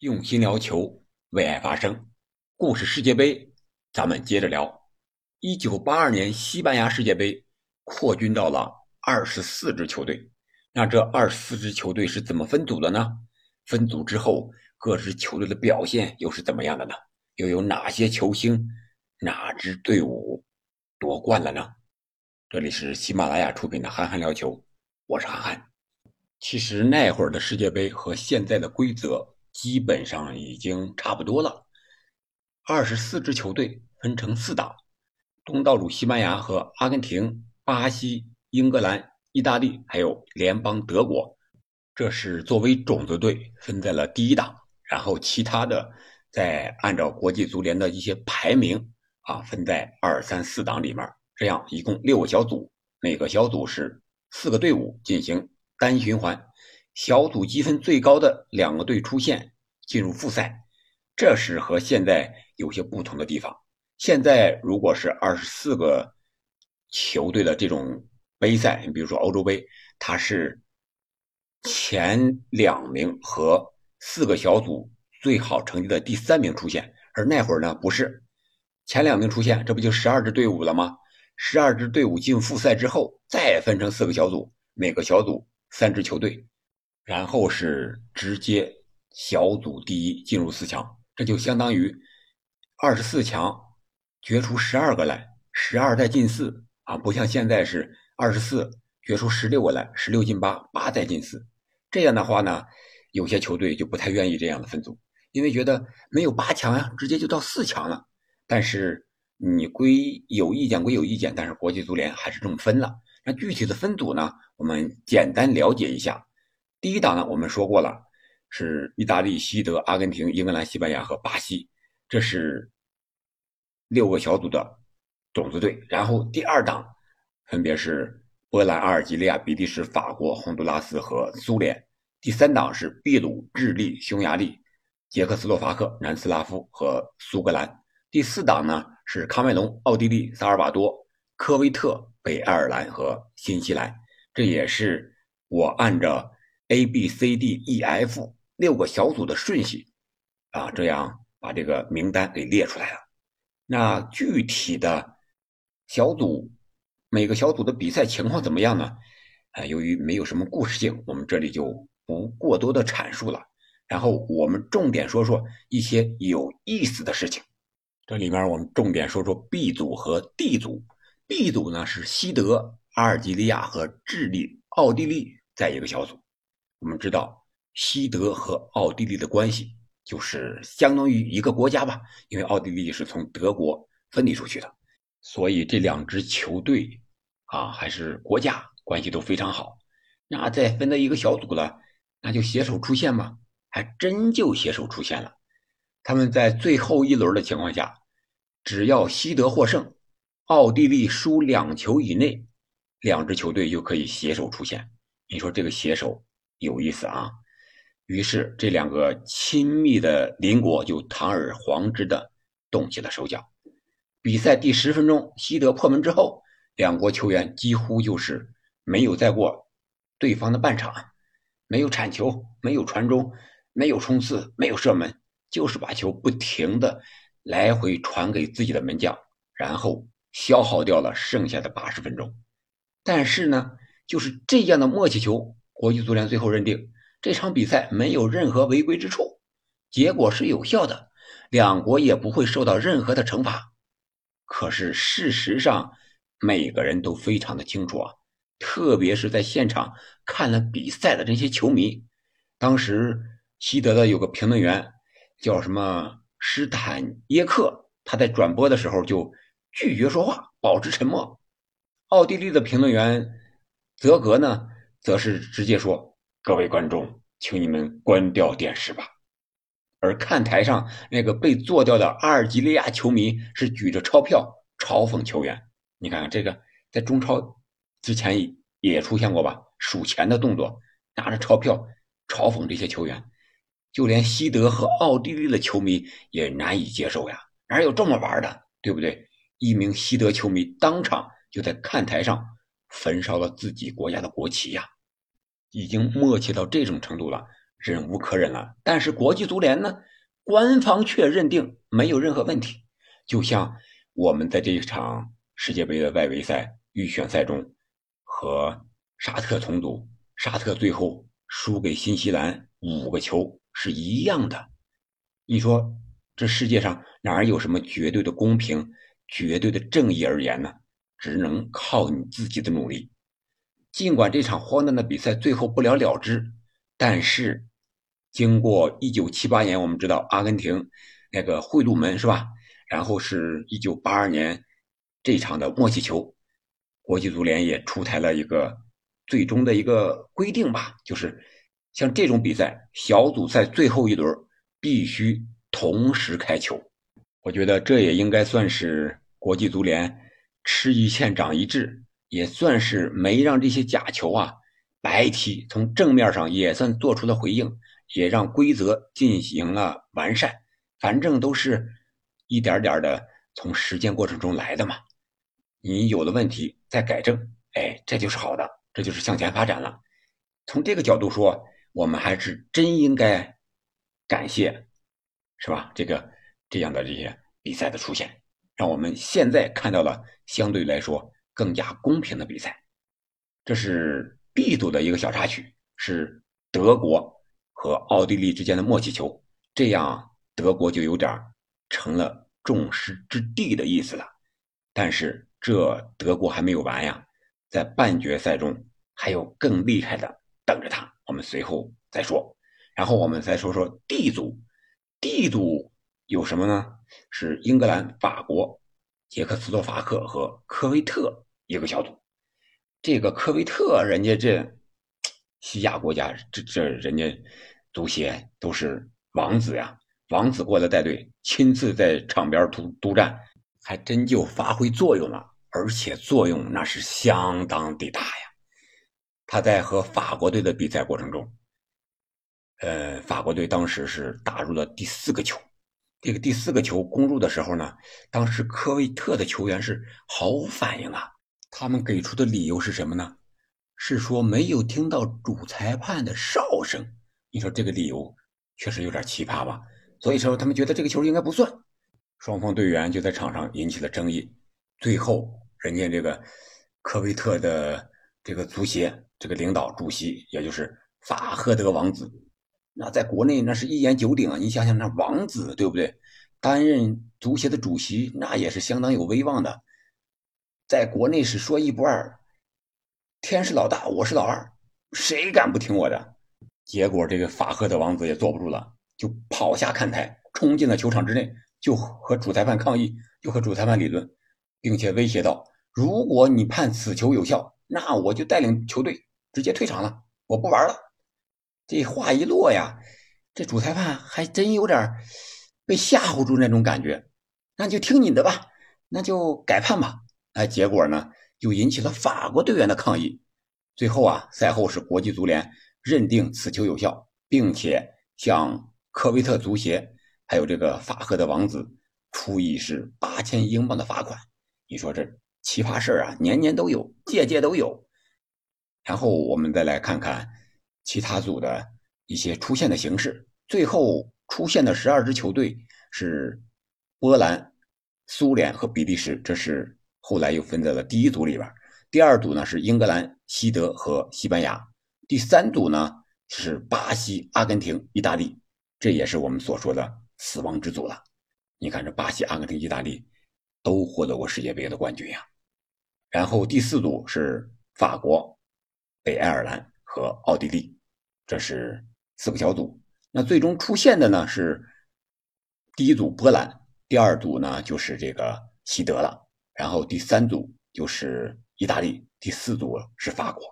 用心聊球，为爱发声。故事世界杯，咱们接着聊。一九八二年西班牙世界杯扩军到了二十四支球队，那这二十四支球队是怎么分组的呢？分组之后，各支球队的表现又是怎么样的呢？又有哪些球星、哪支队伍夺冠了呢？这里是喜马拉雅出品的《憨憨聊球》，我是憨憨。其实那会儿的世界杯和现在的规则。基本上已经差不多了。二十四支球队分成四档，东道主西班牙和阿根廷、巴西、英格兰、意大利，还有联邦德国，这是作为种子队分在了第一档。然后其他的再按照国际足联的一些排名啊，分在二三四档里面。这样一共六个小组，每个小组是四个队伍进行单循环。小组积分最高的两个队出线进入复赛，这是和现在有些不同的地方。现在如果是二十四个球队的这种杯赛，你比如说欧洲杯，它是前两名和四个小组最好成绩的第三名出现，而那会儿呢不是前两名出现，这不就十二支队伍了吗？十二支队伍进复赛之后，再分成四个小组，每个小组三支球队。然后是直接小组第一进入四强，这就相当于二十四强决出十二个来，十二再进四啊，不像现在是二十四决出十六个来，十六进八，八再进四。这样的话呢，有些球队就不太愿意这样的分组，因为觉得没有八强呀，直接就到四强了。但是你归有意见归有意见，但是国际足联还是这么分了。那具体的分组呢，我们简单了解一下。第一档呢，我们说过了，是意大利、西德、阿根廷、英格兰、西班牙和巴西，这是六个小组的种子队。然后第二档分别是波兰、阿尔及利亚、比利时、法国、洪都拉斯和苏联。第三档是秘鲁、智利、匈牙利、捷克斯洛伐克、南斯拉夫和苏格兰。第四档呢是喀麦隆、奥地利、萨尔瓦多、科威特、北爱尔兰和新西兰。这也是我按照。A B C D E F 六个小组的顺序啊，这样把这个名单给列出来了。那具体的小组每个小组的比赛情况怎么样呢？啊，由于没有什么故事性，我们这里就不过多的阐述了。然后我们重点说说一些有意思的事情。这里面我们重点说说 B 组和 D 组。B 组呢是西德、阿尔及利亚和智利、奥地利在一个小组。我们知道，西德和奥地利的关系就是相当于一个国家吧，因为奥地利是从德国分离出去的，所以这两支球队啊，还是国家关系都非常好。那再分到一个小组了，那就携手出线嘛，还真就携手出线了。他们在最后一轮的情况下，只要西德获胜，奥地利输两球以内，两支球队就可以携手出线。你说这个携手？有意思啊！于是这两个亲密的邻国就堂而皇之的动起了手脚。比赛第十分钟，西德破门之后，两国球员几乎就是没有再过对方的半场，没有铲球，没有传中，没有冲刺，没有射门，就是把球不停的来回传给自己的门将，然后消耗掉了剩下的八十分钟。但是呢，就是这样的默契球。国际足联最后认定这场比赛没有任何违规之处，结果是有效的，两国也不会受到任何的惩罚。可是事实上，每个人都非常的清楚啊，特别是在现场看了比赛的这些球迷。当时西德的有个评论员叫什么施坦耶克，他在转播的时候就拒绝说话，保持沉默。奥地利的评论员泽格呢？则是直接说：“各位观众，请你们关掉电视吧。”而看台上那个被做掉的阿尔及利亚球迷是举着钞票嘲讽球员。你看看这个，在中超之前也出现过吧？数钱的动作，拿着钞票嘲讽这些球员。就连西德和奥地利的球迷也难以接受呀，哪有这么玩的？对不对？一名西德球迷当场就在看台上。焚烧了自己国家的国旗呀，已经默契到这种程度了。忍无可忍了。但是国际足联呢，官方却认定没有任何问题。就像我们在这一场世界杯的外围赛预选赛中，和沙特重组，沙特最后输给新西兰五个球是一样的。你说这世界上哪有什么绝对的公平、绝对的正义而言呢？只能靠你自己的努力。尽管这场荒诞的比赛最后不了了之，但是经过一九七八年，我们知道阿根廷那个贿赂门是吧？然后是一九八二年这场的默契球，国际足联也出台了一个最终的一个规定吧，就是像这种比赛，小组赛最后一轮必须同时开球。我觉得这也应该算是国际足联。吃一堑长一智，也算是没让这些假球啊白踢。从正面上也算做出了回应，也让规则进行了完善。反正都是一点点的从实践过程中来的嘛。你有了问题再改正，哎，这就是好的，这就是向前发展了。从这个角度说，我们还是真应该感谢，是吧？这个这样的这些比赛的出现。让我们现在看到了相对来说更加公平的比赛。这是 B 组的一个小插曲，是德国和奥地利之间的默契球，这样德国就有点成了众矢之的的意思了。但是这德国还没有完呀，在半决赛中还有更厉害的等着他，我们随后再说。然后我们再说说 D 组，D 组有什么呢？是英格兰、法国、捷克斯洛伐克和科威特一个小组。这个科威特，人家这西亚国家，这这人家足协都是王子呀，王子过来带队，亲自在场边督督战，还真就发挥作用了，而且作用那是相当的大呀。他在和法国队的比赛过程中，呃，法国队当时是打入了第四个球。这个第四个球攻入的时候呢，当时科威特的球员是毫无反应啊。他们给出的理由是什么呢？是说没有听到主裁判的哨声。你说这个理由确实有点奇葩吧？所以说他们觉得这个球应该不算。双方队员就在场上引起了争议。最后，人家这个科威特的这个足协这个领导主席，也就是法赫德王子。那在国内那是一言九鼎啊！你想想，那王子对不对？担任足协的主席，那也是相当有威望的，在国内是说一不二。天是老大，我是老二，谁敢不听我的？结果这个法赫的王子也坐不住了，就跑下看台，冲进了球场之内，就和主裁判抗议，就和主裁判理论，并且威胁道：“如果你判此球有效，那我就带领球队直接退场了，我不玩了。”这话一落呀，这主裁判还真有点被吓唬住那种感觉，那就听你的吧，那就改判吧。哎，结果呢，就引起了法国队员的抗议。最后啊，赛后是国际足联认定此球有效，并且向科威特足协还有这个法赫的王子处以是八千英镑的罚款。你说这奇葩事儿啊，年年都有，届届都有。然后我们再来看看。其他组的一些出现的形式，最后出现的十二支球队是波兰、苏联和比利时，这是后来又分在了第一组里边。第二组呢是英格兰、西德和西班牙。第三组呢是巴西、阿根廷、意大利，这也是我们所说的死亡之组了。你看这巴西、阿根廷、意大利都获得过世界杯的冠军呀。然后第四组是法国、北爱尔兰和奥地利。这是四个小组，那最终出现的呢是第一组波兰，第二组呢就是这个西德了，然后第三组就是意大利，第四组是法国。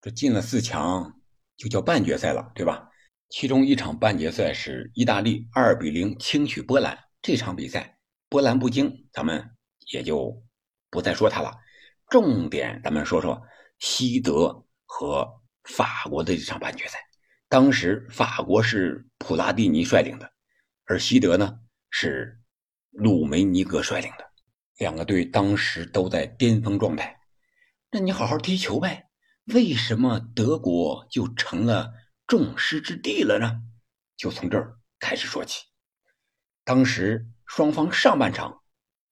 这进了四强就叫半决赛了，对吧？其中一场半决赛是意大利二比零轻取波兰，这场比赛波兰不惊，咱们也就不再说它了。重点咱们说说西德和法国的这场半决赛。当时法国是普拉蒂尼率领的，而西德呢是鲁梅尼格率领的，两个队当时都在巅峰状态。那你好好踢球呗，为什么德国就成了众矢之的了呢？就从这儿开始说起。当时双方上半场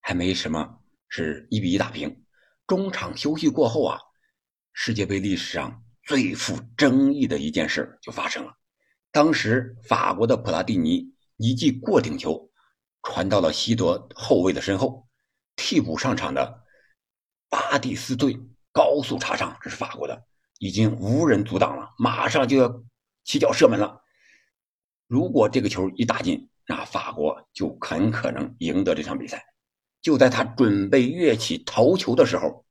还没什么，是一比一打平。中场休息过后啊，世界杯历史上最富争议的一件事就发生了。当时法国的普拉蒂尼一记过顶球传到了西德后卫的身后，替补上场的巴蒂斯顿高速插上，这是法国的，已经无人阻挡了，马上就要起脚射门了。如果这个球一打进，那法国就很可能赢得这场比赛。就在他准备跃起头球的时候，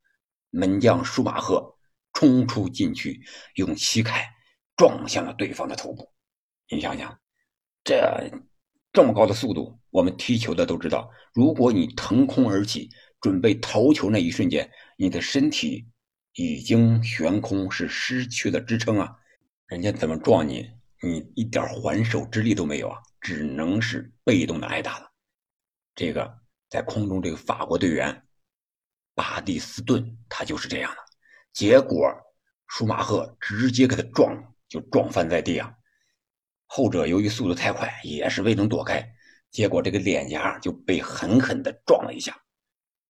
门将舒马赫冲出禁区，用膝盖撞向了对方的头部。你想想，这这么高的速度，我们踢球的都知道，如果你腾空而起，准备投球那一瞬间，你的身体已经悬空，是失去了支撑啊！人家怎么撞你，你一点还手之力都没有啊，只能是被动的挨打了。这个。在空中，这个法国队员巴蒂斯顿他就是这样的，结果舒马赫直接给他撞，就撞翻在地啊。后者由于速度太快，也是未能躲开，结果这个脸颊就被狠狠的撞了一下。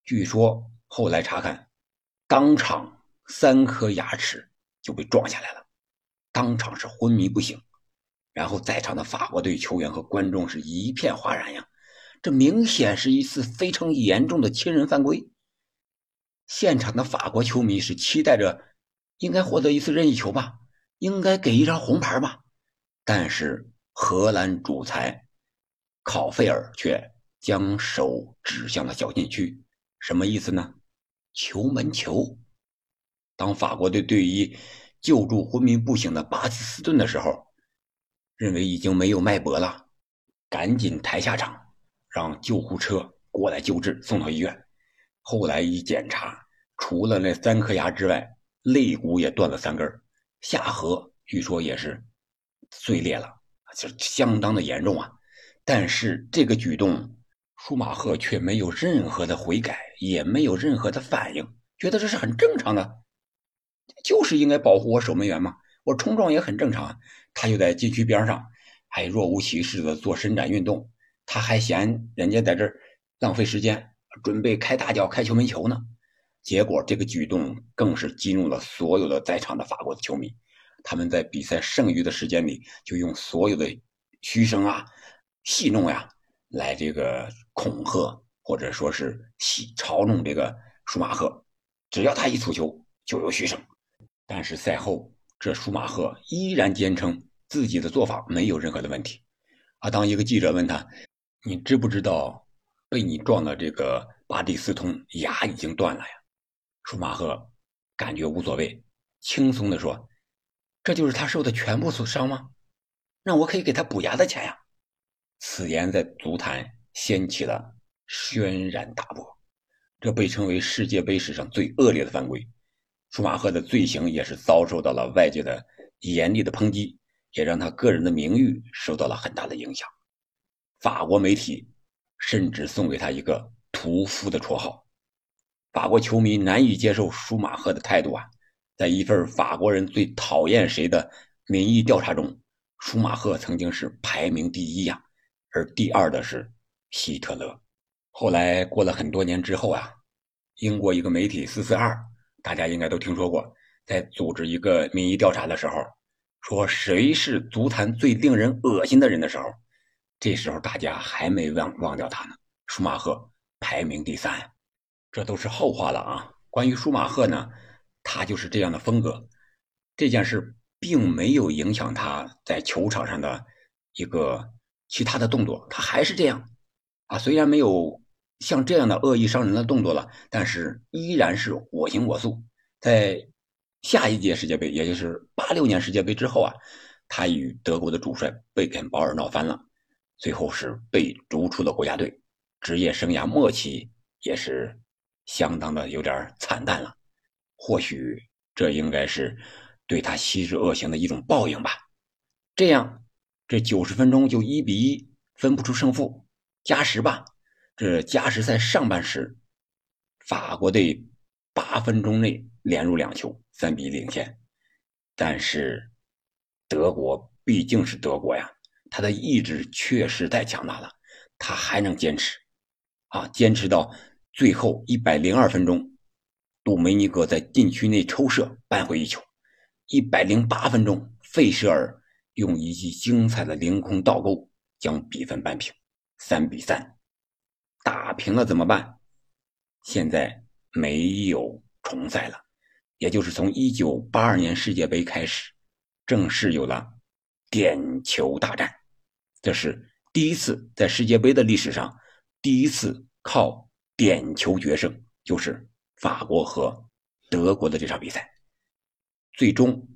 据说后来查看，当场三颗牙齿就被撞下来了，当场是昏迷不醒。然后在场的法国队球员和观众是一片哗然呀。这明显是一次非常严重的亲人犯规。现场的法国球迷是期待着应该获得一次任意球吧，应该给一张红牌吧。但是荷兰主裁考费尔却将手指向了小禁区，什么意思呢？球门球。当法国队队医救助昏迷不醒的巴斯斯顿的时候，认为已经没有脉搏了，赶紧抬下场。让救护车过来救治，送到医院。后来一检查，除了那三颗牙之外，肋骨也断了三根，下颌据说也是碎裂了，就相当的严重啊。但是这个举动，舒马赫却没有任何的悔改，也没有任何的反应，觉得这是很正常的，就是应该保护我守门员嘛。我冲撞也很正常，他就在禁区边上，还若无其事的做伸展运动。他还嫌人家在这儿浪费时间，准备开大脚开球门球呢。结果这个举动更是激怒了所有的在场的法国球迷。他们在比赛剩余的时间里，就用所有的嘘声啊、戏弄呀，来这个恐吓或者说是戏嘲弄这个舒马赫。只要他一出球，就有嘘声。但是赛后，这舒马赫依然坚称自己的做法没有任何的问题。啊，当一个记者问他。你知不知道，被你撞的这个巴蒂斯通牙已经断了呀？舒马赫感觉无所谓，轻松的说：“这就是他受的全部损伤吗？那我可以给他补牙的钱呀。”此言在足坛掀起了轩然大波，这被称为世界杯史上最恶劣的犯规。舒马赫的罪行也是遭受到了外界的严厉的抨击，也让他个人的名誉受到了很大的影响。法国媒体甚至送给他一个“屠夫”的绰号。法国球迷难以接受舒马赫的态度啊！在一份法国人最讨厌谁的民意调查中，舒马赫曾经是排名第一呀，而第二的是希特勒。后来过了很多年之后啊，英国一个媒体“四四二”，大家应该都听说过，在组织一个民意调查的时候，说谁是足坛最令人恶心的人的时候。这时候大家还没忘忘掉他呢，舒马赫排名第三，这都是后话了啊。关于舒马赫呢，他就是这样的风格，这件事并没有影响他在球场上的一个其他的动作，他还是这样啊。虽然没有像这样的恶意伤人的动作了，但是依然是我行我素。在下一届世界杯，也就是八六年世界杯之后啊，他与德国的主帅贝肯鲍尔闹翻了。最后是被逐出了国家队，职业生涯末期也是相当的有点惨淡了。或许这应该是对他昔日恶行的一种报应吧。这样，这九十分钟就一比一，分不出胜负，加时吧。这加时赛上半时，法国队八分钟内连入两球，三比一领先。但是德国毕竟是德国呀，他的意志确实太强大了，他还能坚持，啊，坚持到最后一百零二分钟，杜梅尼格在禁区内抽射扳回一球，一百零八分钟，费舍尔用一记精彩的凌空倒钩将比分扳平，三比三，打平了怎么办？现在没有重赛了，也就是从一九八二年世界杯开始。正式有了点球大战，这是第一次在世界杯的历史上，第一次靠点球决胜，就是法国和德国的这场比赛。最终，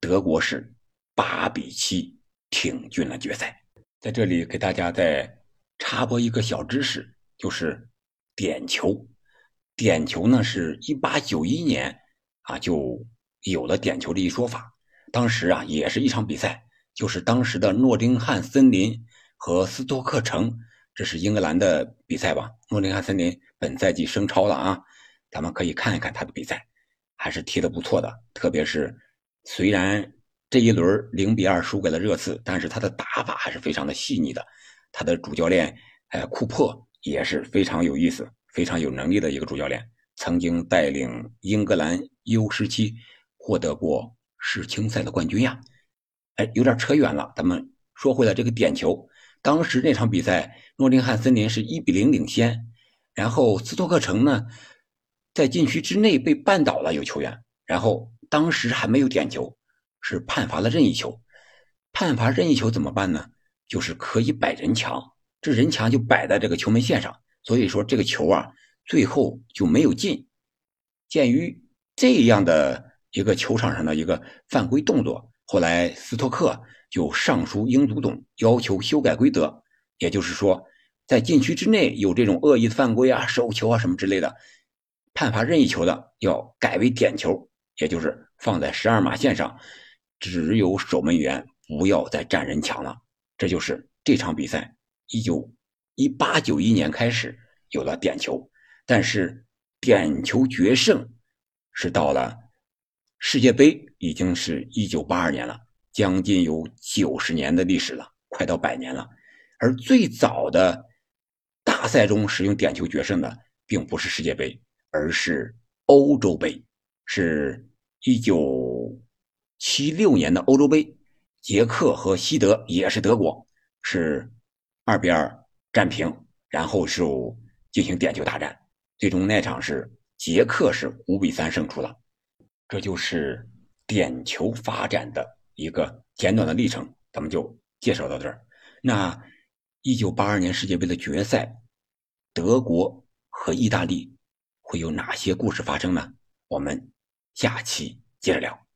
德国是八比七挺进了决赛。在这里给大家再插播一个小知识，就是点球。点球呢，是一八九一年啊就有了点球这一说法。当时啊，也是一场比赛，就是当时的诺丁汉森林和斯托克城，这是英格兰的比赛吧？诺丁汉森林本赛季升超了啊，咱们可以看一看他的比赛，还是踢得不错的。特别是虽然这一轮零比二输给了热刺，但是他的打法还是非常的细腻的。他的主教练呃库珀也是非常有意思、非常有能力的一个主教练，曾经带领英格兰 U 十七获得过。世青赛的冠军呀，哎，有点扯远了。咱们说回来，这个点球，当时那场比赛，诺丁汉森林是一比零领先，然后斯托克城呢，在禁区之内被绊倒了有球员，然后当时还没有点球，是判罚了任意球。判罚任意球怎么办呢？就是可以摆人墙，这人墙就摆在这个球门线上，所以说这个球啊，最后就没有进。鉴于这样的。一个球场上的一个犯规动作，后来斯托克就上书英足总，要求修改规则。也就是说，在禁区之内有这种恶意犯规啊、手球啊什么之类的，判罚任意球的要改为点球，也就是放在十二码线上，只有守门员不要再占人墙了。这就是这场比赛，一九一八九一年开始有了点球，但是点球决胜是到了。世界杯已经是一九八二年了，将近有九十年的历史了，快到百年了。而最早的大赛中使用点球决胜的，并不是世界杯，而是欧洲杯，是一九七六年的欧洲杯，捷克和西德也是德国，是二比二战平，然后是进行点球大战，最终那场是捷克是五比三胜出了。这就是点球发展的一个简短的历程，咱们就介绍到这儿。那一九八二年世界杯的决赛，德国和意大利会有哪些故事发生呢？我们下期接着聊。